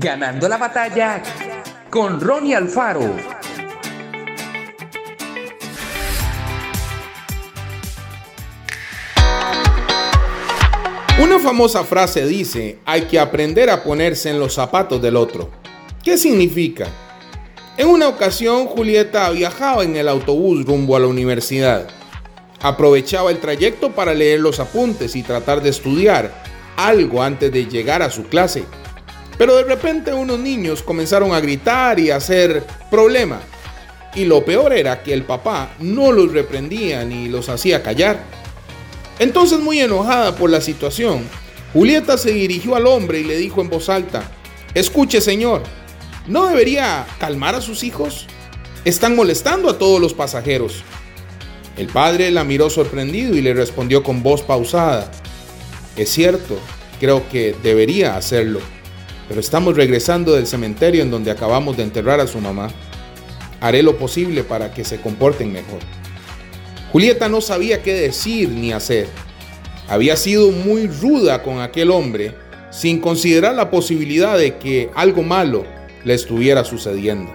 Ganando la batalla con Ronnie Alfaro. Una famosa frase dice, hay que aprender a ponerse en los zapatos del otro. ¿Qué significa? En una ocasión Julieta viajaba en el autobús rumbo a la universidad. Aprovechaba el trayecto para leer los apuntes y tratar de estudiar algo antes de llegar a su clase. Pero de repente unos niños comenzaron a gritar y a hacer problema. Y lo peor era que el papá no los reprendía ni los hacía callar. Entonces muy enojada por la situación, Julieta se dirigió al hombre y le dijo en voz alta, Escuche señor, ¿no debería calmar a sus hijos? Están molestando a todos los pasajeros. El padre la miró sorprendido y le respondió con voz pausada, Es cierto, creo que debería hacerlo pero estamos regresando del cementerio en donde acabamos de enterrar a su mamá. Haré lo posible para que se comporten mejor. Julieta no sabía qué decir ni hacer. Había sido muy ruda con aquel hombre sin considerar la posibilidad de que algo malo le estuviera sucediendo.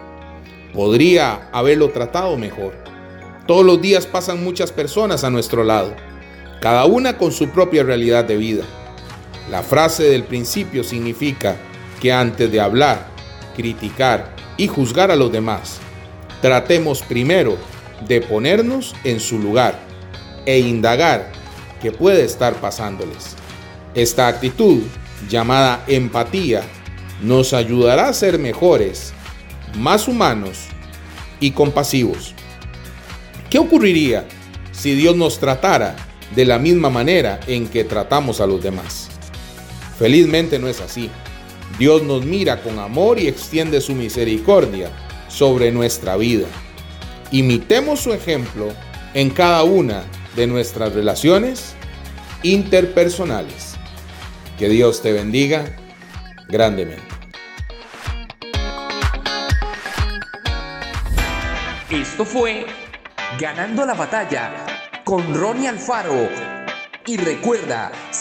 Podría haberlo tratado mejor. Todos los días pasan muchas personas a nuestro lado, cada una con su propia realidad de vida. La frase del principio significa, que antes de hablar, criticar y juzgar a los demás, tratemos primero de ponernos en su lugar e indagar qué puede estar pasándoles. Esta actitud, llamada empatía, nos ayudará a ser mejores, más humanos y compasivos. ¿Qué ocurriría si Dios nos tratara de la misma manera en que tratamos a los demás? Felizmente no es así. Dios nos mira con amor y extiende su misericordia sobre nuestra vida. Imitemos su ejemplo en cada una de nuestras relaciones interpersonales. Que Dios te bendiga grandemente. Esto fue Ganando la batalla con Ronnie Alfaro y recuerda,